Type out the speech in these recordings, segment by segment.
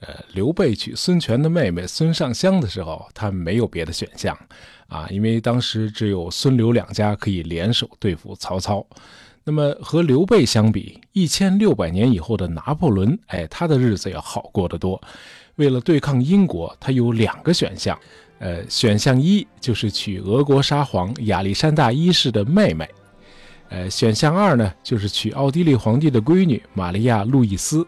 呃，刘备娶孙权的妹妹孙尚香的时候，他没有别的选项啊，因为当时只有孙刘两家可以联手对付曹操。那么和刘备相比，一千六百年以后的拿破仑，哎，他的日子要好过得多。为了对抗英国，他有两个选项。呃，选项一就是娶俄国沙皇亚历山大一世的妹妹，呃，选项二呢就是娶奥地利皇帝的闺女玛利亚·路易斯。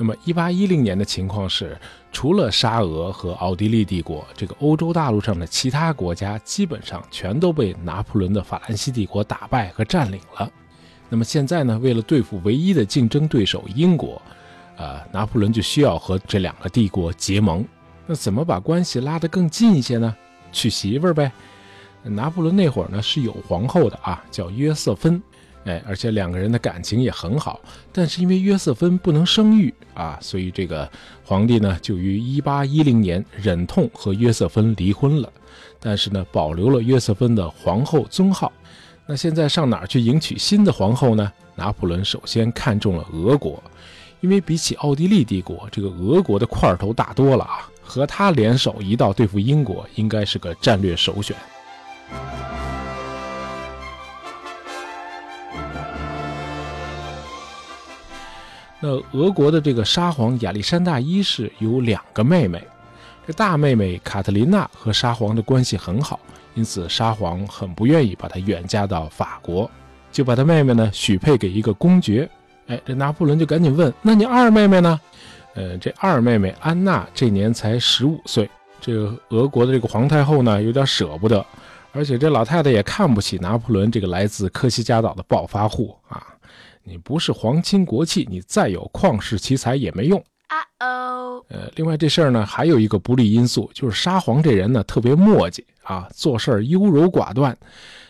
那么，一八一零年的情况是，除了沙俄和奥地利帝国，这个欧洲大陆上的其他国家基本上全都被拿破仑的法兰西帝国打败和占领了。那么现在呢，为了对付唯一的竞争对手英国，呃，拿破仑就需要和这两个帝国结盟。那怎么把关系拉得更近一些呢？娶媳妇儿呗。拿破仑那会儿呢是有皇后的啊，叫约瑟芬，哎，而且两个人的感情也很好。但是因为约瑟芬不能生育啊，所以这个皇帝呢就于1810年忍痛和约瑟芬离婚了。但是呢，保留了约瑟芬的皇后尊号。那现在上哪儿去迎娶新的皇后呢？拿破仑首先看中了俄国，因为比起奥地利帝国，这个俄国的块头大多了啊。和他联手一道对付英国，应该是个战略首选。那俄国的这个沙皇亚历山大一世有两个妹妹，这大妹妹卡特琳娜和沙皇的关系很好，因此沙皇很不愿意把她远嫁到法国，就把她妹妹呢许配给一个公爵。哎，这拿破仑就赶紧问：“那你二妹妹呢？”呃，这二妹妹安娜这年才十五岁，这个俄国的这个皇太后呢，有点舍不得，而且这老太太也看不起拿破仑这个来自科西嘉岛的暴发户啊！你不是皇亲国戚，你再有旷世奇才也没用。啊哦。呃，另外这事儿呢，还有一个不利因素，就是沙皇这人呢特别磨叽啊，做事优柔寡断，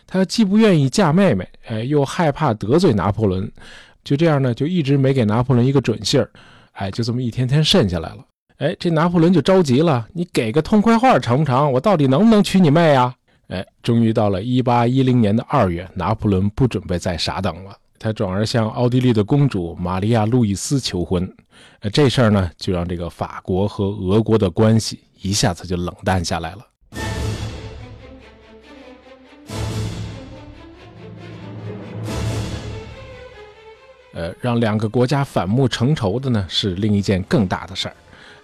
他既不愿意嫁妹妹，哎，又害怕得罪拿破仑，就这样呢，就一直没给拿破仑一个准信儿。哎，就这么一天天渗下来了。哎，这拿破仑就着急了，你给个痛快话成不成？我到底能不能娶你妹呀？哎，终于到了一八一零年的二月，拿破仑不准备再傻等了，他转而向奥地利的公主玛利亚·路易斯求婚。呃，这事儿呢，就让这个法国和俄国的关系一下子就冷淡下来了。呃，让两个国家反目成仇的呢，是另一件更大的事儿。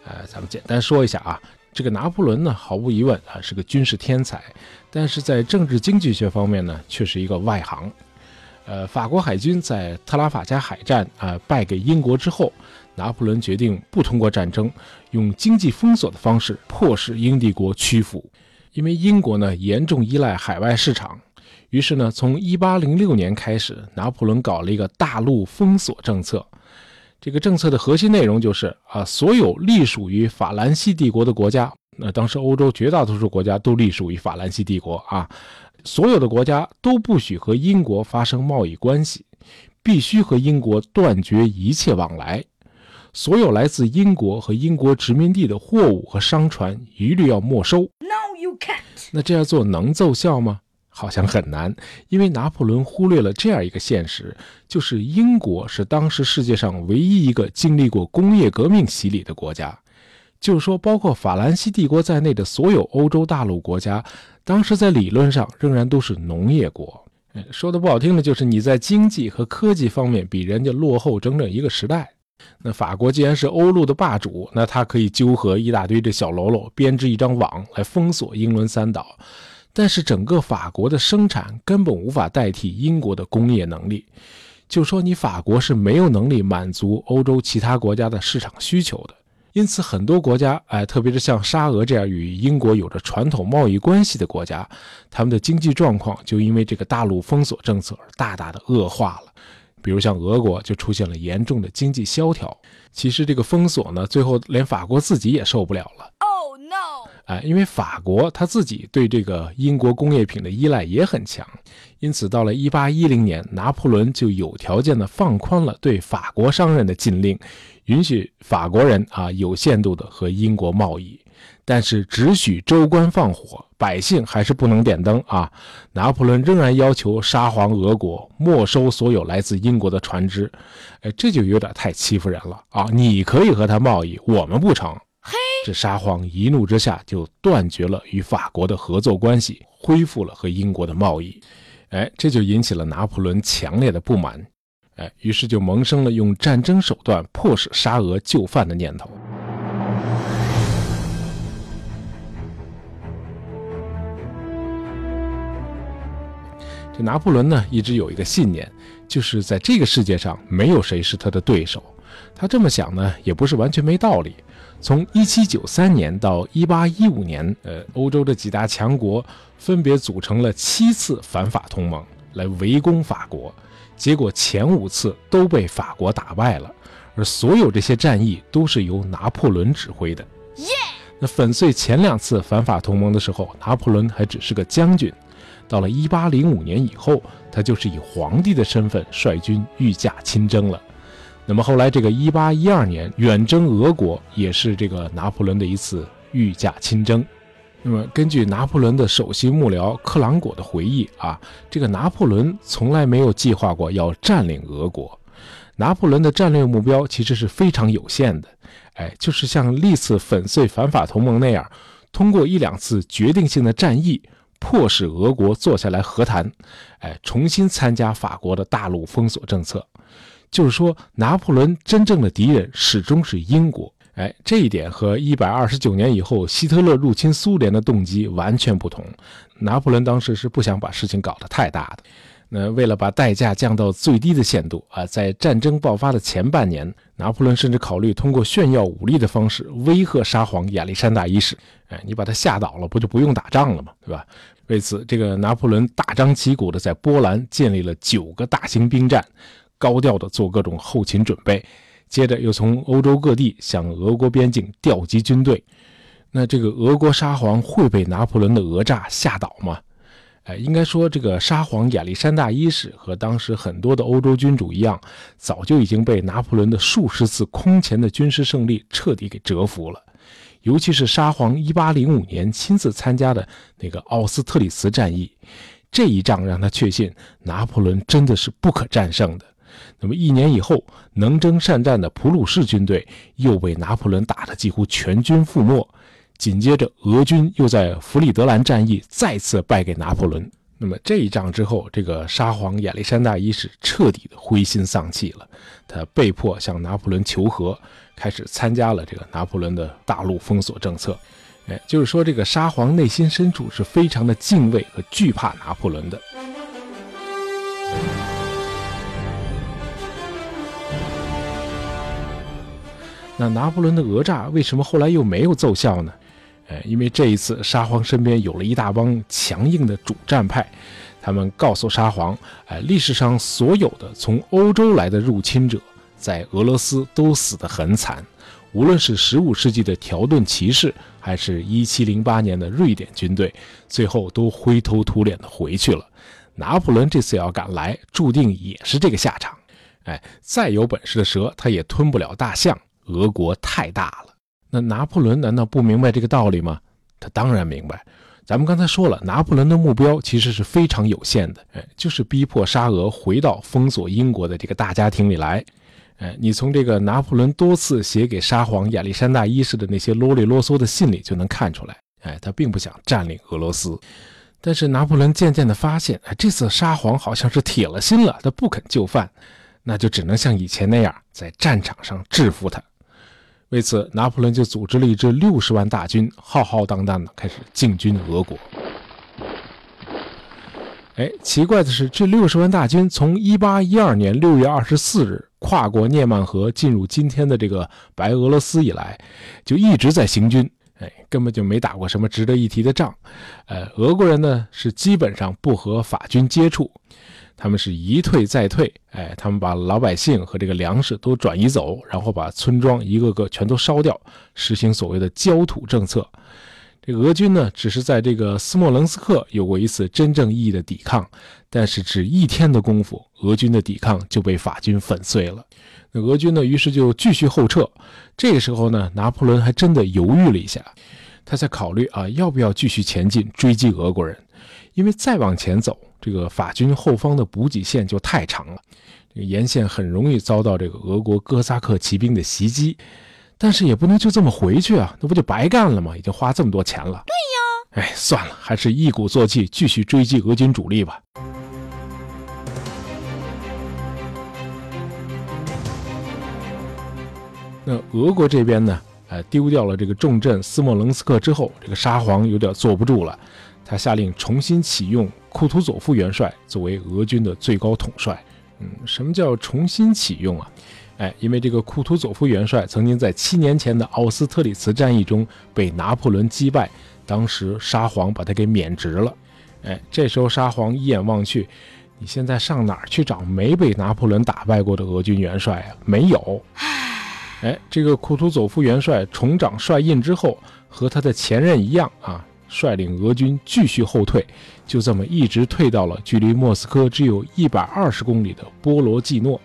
呃，咱们简单说一下啊，这个拿破仑呢，毫无疑问啊是个军事天才，但是在政治经济学方面呢，却是一个外行。呃，法国海军在特拉法加海战啊败给英国之后，拿破仑决定不通过战争，用经济封锁的方式迫使英帝国屈服，因为英国呢严重依赖海外市场。于是呢，从1806年开始，拿破仑搞了一个大陆封锁政策。这个政策的核心内容就是啊，所有隶属于法兰西帝国的国家，那当时欧洲绝大多数国家都隶属于法兰西帝国啊，所有的国家都不许和英国发生贸易关系，必须和英国断绝一切往来。所有来自英国和英国殖民地的货物和商船一律要没收。No, you can't。那这样做能奏效吗？好像很难，因为拿破仑忽略了这样一个现实，就是英国是当时世界上唯一一个经历过工业革命洗礼的国家。就是说，包括法兰西帝国在内的所有欧洲大陆国家，当时在理论上仍然都是农业国。说的不好听的，就是你在经济和科技方面比人家落后整整一个时代。那法国既然是欧陆的霸主，那他可以纠合一大堆的小喽啰，编织一张网来封锁英伦三岛。但是整个法国的生产根本无法代替英国的工业能力，就说你法国是没有能力满足欧洲其他国家的市场需求的。因此，很多国家，哎，特别是像沙俄这样与英国有着传统贸易关系的国家，他们的经济状况就因为这个大陆封锁政策而大大的恶化了。比如像俄国就出现了严重的经济萧条。其实这个封锁呢，最后连法国自己也受不了了。哎，因为法国他自己对这个英国工业品的依赖也很强，因此到了一八一零年，拿破仑就有条件的放宽了对法国商人的禁令，允许法国人啊有限度的和英国贸易，但是只许州官放火，百姓还是不能点灯啊！拿破仑仍然要求沙皇俄国没收所有来自英国的船只，哎，这就有点太欺负人了啊！你可以和他贸易，我们不成。这沙皇一怒之下就断绝了与法国的合作关系，恢复了和英国的贸易。哎，这就引起了拿破仑强烈的不满，哎，于是就萌生了用战争手段迫使沙俄就范的念头。这拿破仑呢，一直有一个信念，就是在这个世界上没有谁是他的对手。他这么想呢，也不是完全没道理。从1793年到1815年，呃，欧洲的几大强国分别组成了七次反法同盟来围攻法国，结果前五次都被法国打败了，而所有这些战役都是由拿破仑指挥的。那粉碎前两次反法同盟的时候，拿破仑还只是个将军。到了一八零五年以后，他就是以皇帝的身份率军御驾亲征了。那么后来这个一八一二年远征俄国，也是这个拿破仑的一次御驾亲征。那么根据拿破仑的首席幕僚克朗果的回忆啊，这个拿破仑从来没有计划过要占领俄国。拿破仑的战略目标其实是非常有限的，哎，就是像历次粉碎反法同盟那样，通过一两次决定性的战役。迫使俄国坐下来和谈，哎，重新参加法国的大陆封锁政策。就是说，拿破仑真正的敌人始终是英国。哎，这一点和一百二十九年以后希特勒入侵苏联的动机完全不同。拿破仑当时是不想把事情搞得太大的。那为了把代价降到最低的限度啊，在战争爆发的前半年，拿破仑甚至考虑通过炫耀武力的方式威吓沙皇亚历山大一世。哎，你把他吓倒了，不就不用打仗了吗？对吧？为此，这个拿破仑大张旗鼓地在波兰建立了九个大型兵站，高调地做各种后勤准备。接着又从欧洲各地向俄国边境调集军队。那这个俄国沙皇会被拿破仑的讹诈吓倒吗？哎，应该说，这个沙皇亚历山大一世和当时很多的欧洲君主一样，早就已经被拿破仑的数十次空前的军事胜利彻底给折服了。尤其是沙皇1805年亲自参加的那个奥斯特里茨战役，这一仗让他确信拿破仑真的是不可战胜的。那么一年以后，能征善战的普鲁士军队又被拿破仑打得几乎全军覆没。紧接着，俄军又在弗里德兰战役再次败给拿破仑。那么这一仗之后，这个沙皇亚历山大一世彻底的灰心丧气了，他被迫向拿破仑求和，开始参加了这个拿破仑的大陆封锁政策。哎，就是说，这个沙皇内心深处是非常的敬畏和惧怕拿破仑的。那拿破仑的讹诈为什么后来又没有奏效呢？哎，因为这一次沙皇身边有了一大帮强硬的主战派，他们告诉沙皇，哎，历史上所有的从欧洲来的入侵者，在俄罗斯都死得很惨，无论是15世纪的条顿骑士，还是一七零八年的瑞典军队，最后都灰头土脸的回去了。拿破仑这次要赶来，注定也是这个下场。哎，再有本事的蛇，他也吞不了大象，俄国太大了。那拿破仑难道不明白这个道理吗？他当然明白。咱们刚才说了，拿破仑的目标其实是非常有限的，哎，就是逼迫沙俄回到封锁英国的这个大家庭里来。哎，你从这个拿破仑多次写给沙皇亚历山大一世的那些啰里啰嗦的信里就能看出来，哎，他并不想占领俄罗斯。但是拿破仑渐渐地发现，哎，这次沙皇好像是铁了心了，他不肯就范，那就只能像以前那样在战场上制服他。为此，拿破仑就组织了一支六十万大军，浩浩荡荡的开始进军俄国。哎，奇怪的是，这六十万大军从一八一二年六月二十四日跨过涅曼河进入今天的这个白俄罗斯以来，就一直在行军。哎，根本就没打过什么值得一提的仗。呃，俄国人呢是基本上不和法军接触。他们是一退再退，哎，他们把老百姓和这个粮食都转移走，然后把村庄一个个全都烧掉，实行所谓的焦土政策。这俄军呢，只是在这个斯莫棱斯克有过一次真正意义的抵抗，但是只一天的功夫，俄军的抵抗就被法军粉碎了。那俄军呢，于是就继续后撤。这个时候呢，拿破仑还真的犹豫了一下。他在考虑啊，要不要继续前进追击俄国人？因为再往前走，这个法军后方的补给线就太长了，这个沿线很容易遭到这个俄国哥萨克骑兵的袭击。但是也不能就这么回去啊，那不就白干了吗？已经花这么多钱了。对呀，哎，算了，还是一鼓作气继续追击俄军主力吧。那俄国这边呢？呃，丢掉了这个重镇斯莫棱斯克之后，这个沙皇有点坐不住了，他下令重新启用库图佐夫元帅作为俄军的最高统帅。嗯，什么叫重新启用啊？哎，因为这个库图佐夫元帅曾经在七年前的奥斯特里茨战役中被拿破仑击败，当时沙皇把他给免职了。哎，这时候沙皇一眼望去，你现在上哪儿去找没被拿破仑打败过的俄军元帅啊？没有。哎，这个库图佐夫元帅重掌帅印之后，和他的前任一样啊，率领俄军继续后退，就这么一直退到了距离莫斯科只有一百二十公里的波罗季诺。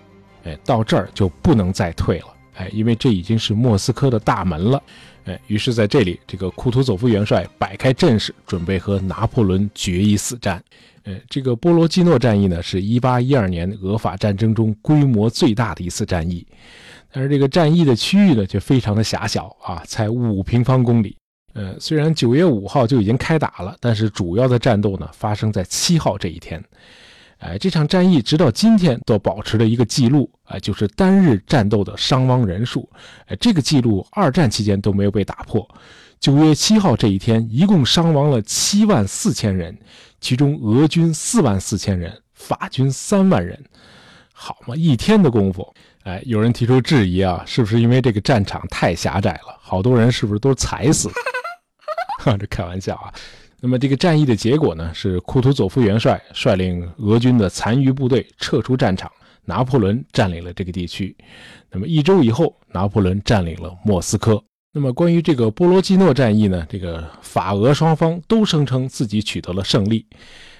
哎，到这儿就不能再退了。哎，因为这已经是莫斯科的大门了。哎，于是在这里，这个库图佐夫元帅摆开阵势，准备和拿破仑决一死战。哎，这个波罗季诺战役呢，是一八一二年俄法战争中规模最大的一次战役。但是这个战役的区域呢，却非常的狭小啊，才五平方公里。呃，虽然九月五号就已经开打了，但是主要的战斗呢，发生在七号这一天。哎，这场战役直到今天都保持了一个记录，哎，就是单日战斗的伤亡人数。哎，这个记录二战期间都没有被打破。九月七号这一天，一共伤亡了七万四千人，其中俄军四万四千人，法军三万人。好嘛，一天的功夫。哎，有人提出质疑啊，是不是因为这个战场太狭窄了，好多人是不是都踩死？哈，这开玩笑啊。那么这个战役的结果呢，是库图佐夫元帅率领俄军的残余部队撤出战场，拿破仑占领了这个地区。那么一周以后，拿破仑占领了莫斯科。那么关于这个波罗基诺战役呢，这个法俄双方都声称自己取得了胜利。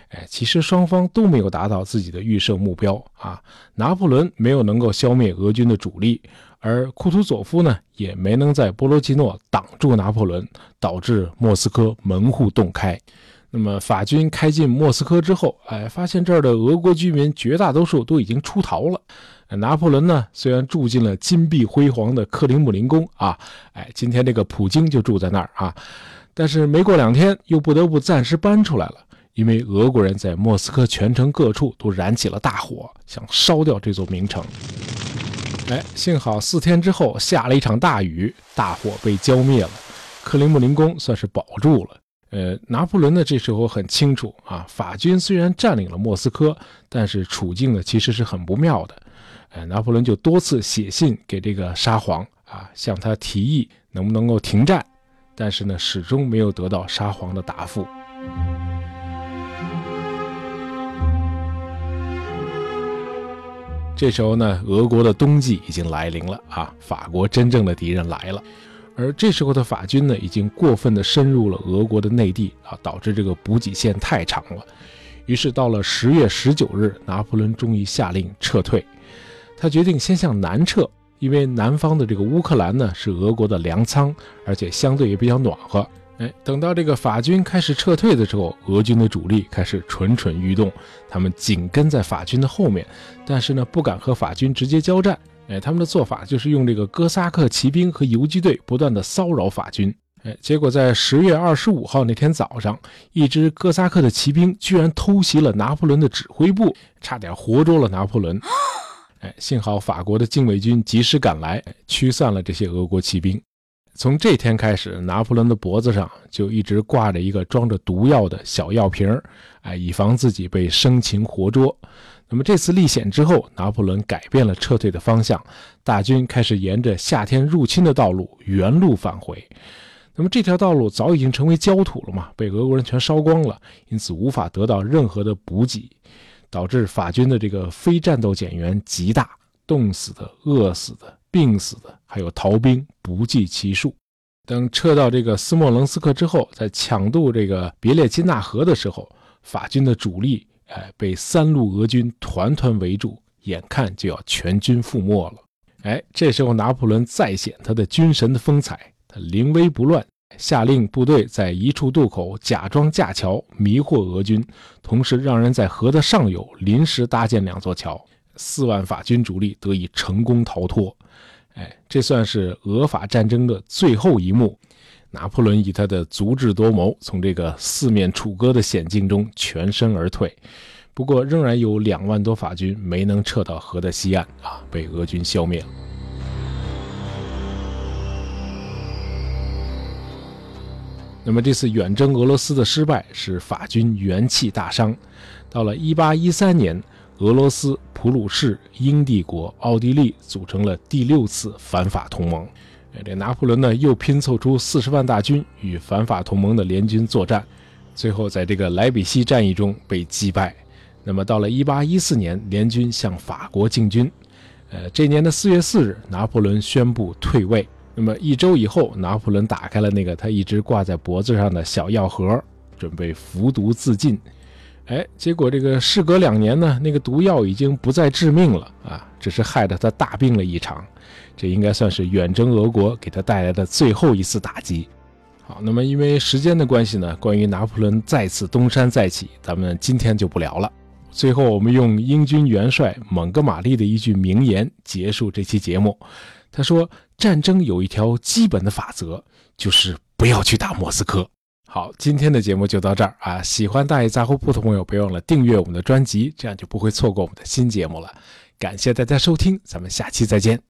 哎，其实双方都没有达到自己的预设目标啊。拿破仑没有能够消灭俄军的主力，而库图佐夫呢，也没能在波罗季诺挡住拿破仑，导致莫斯科门户洞开。那么法军开进莫斯科之后，哎，发现这儿的俄国居民绝大多数都已经出逃了。拿破仑呢，虽然住进了金碧辉煌的克林姆林宫啊，哎，今天这个普京就住在那儿啊，但是没过两天，又不得不暂时搬出来了。因为俄国人在莫斯科全城各处都燃起了大火，想烧掉这座名城。哎，幸好四天之后下了一场大雨，大火被浇灭了，克林姆林宫算是保住了。呃，拿破仑呢这时候很清楚啊，法军虽然占领了莫斯科，但是处境呢其实是很不妙的。哎，拿破仑就多次写信给这个沙皇啊，向他提议能不能够停战，但是呢始终没有得到沙皇的答复。这时候呢，俄国的冬季已经来临了啊！法国真正的敌人来了，而这时候的法军呢，已经过分的深入了俄国的内地啊，导致这个补给线太长了。于是到了十月十九日，拿破仑终于下令撤退。他决定先向南撤，因为南方的这个乌克兰呢是俄国的粮仓，而且相对也比较暖和。哎，等到这个法军开始撤退的时候，俄军的主力开始蠢蠢欲动，他们紧跟在法军的后面，但是呢，不敢和法军直接交战。哎，他们的做法就是用这个哥萨克骑兵和游击队不断的骚扰法军。哎，结果在十月二十五号那天早上，一支哥萨克的骑兵居然偷袭了拿破仑的指挥部，差点活捉了拿破仑。哎，幸好法国的禁卫军及时赶来，驱散了这些俄国骑兵。从这天开始，拿破仑的脖子上就一直挂着一个装着毒药的小药瓶儿，哎，以防自己被生擒活捉。那么这次历险之后，拿破仑改变了撤退的方向，大军开始沿着夏天入侵的道路原路返回。那么这条道路早已经成为焦土了嘛，被俄国人全烧光了，因此无法得到任何的补给，导致法军的这个非战斗减员极大，冻死的、饿死的。病死的还有逃兵不计其数。等撤到这个斯莫棱斯克之后，在抢渡这个别列金纳河的时候，法军的主力哎被三路俄军团团围住，眼看就要全军覆没了。哎，这时候拿破仑再显他的军神的风采，他临危不乱，下令部队在一处渡口假装架桥，迷惑俄军，同时让人在河的上游临时搭建两座桥，四万法军主力得以成功逃脱。哎，这算是俄法战争的最后一幕。拿破仑以他的足智多谋，从这个四面楚歌的险境中全身而退。不过，仍然有两万多法军没能撤到河的西岸啊，被俄军消灭了。那么，这次远征俄罗斯的失败使法军元气大伤。到了1813年，俄罗斯、普鲁士、英帝国、奥地利组成了第六次反法同盟。这拿破仑呢，又拼凑出四十万大军与反法同盟的联军作战，最后在这个莱比锡战役中被击败。那么到了1814年，联军向法国进军。呃，这年的四月四日，拿破仑宣布退位。那么一周以后，拿破仑打开了那个他一直挂在脖子上的小药盒，准备服毒自尽。哎，结果这个事隔两年呢，那个毒药已经不再致命了啊，只是害得他大病了一场。这应该算是远征俄国给他带来的最后一次打击。好，那么因为时间的关系呢，关于拿破仑再次东山再起，咱们今天就不聊了。最后，我们用英军元帅蒙哥马利的一句名言结束这期节目。他说：“战争有一条基本的法则，就是不要去打莫斯科。”好，今天的节目就到这儿啊！喜欢大爷杂货铺的朋友，别忘了订阅我们的专辑，这样就不会错过我们的新节目了。感谢大家收听，咱们下期再见。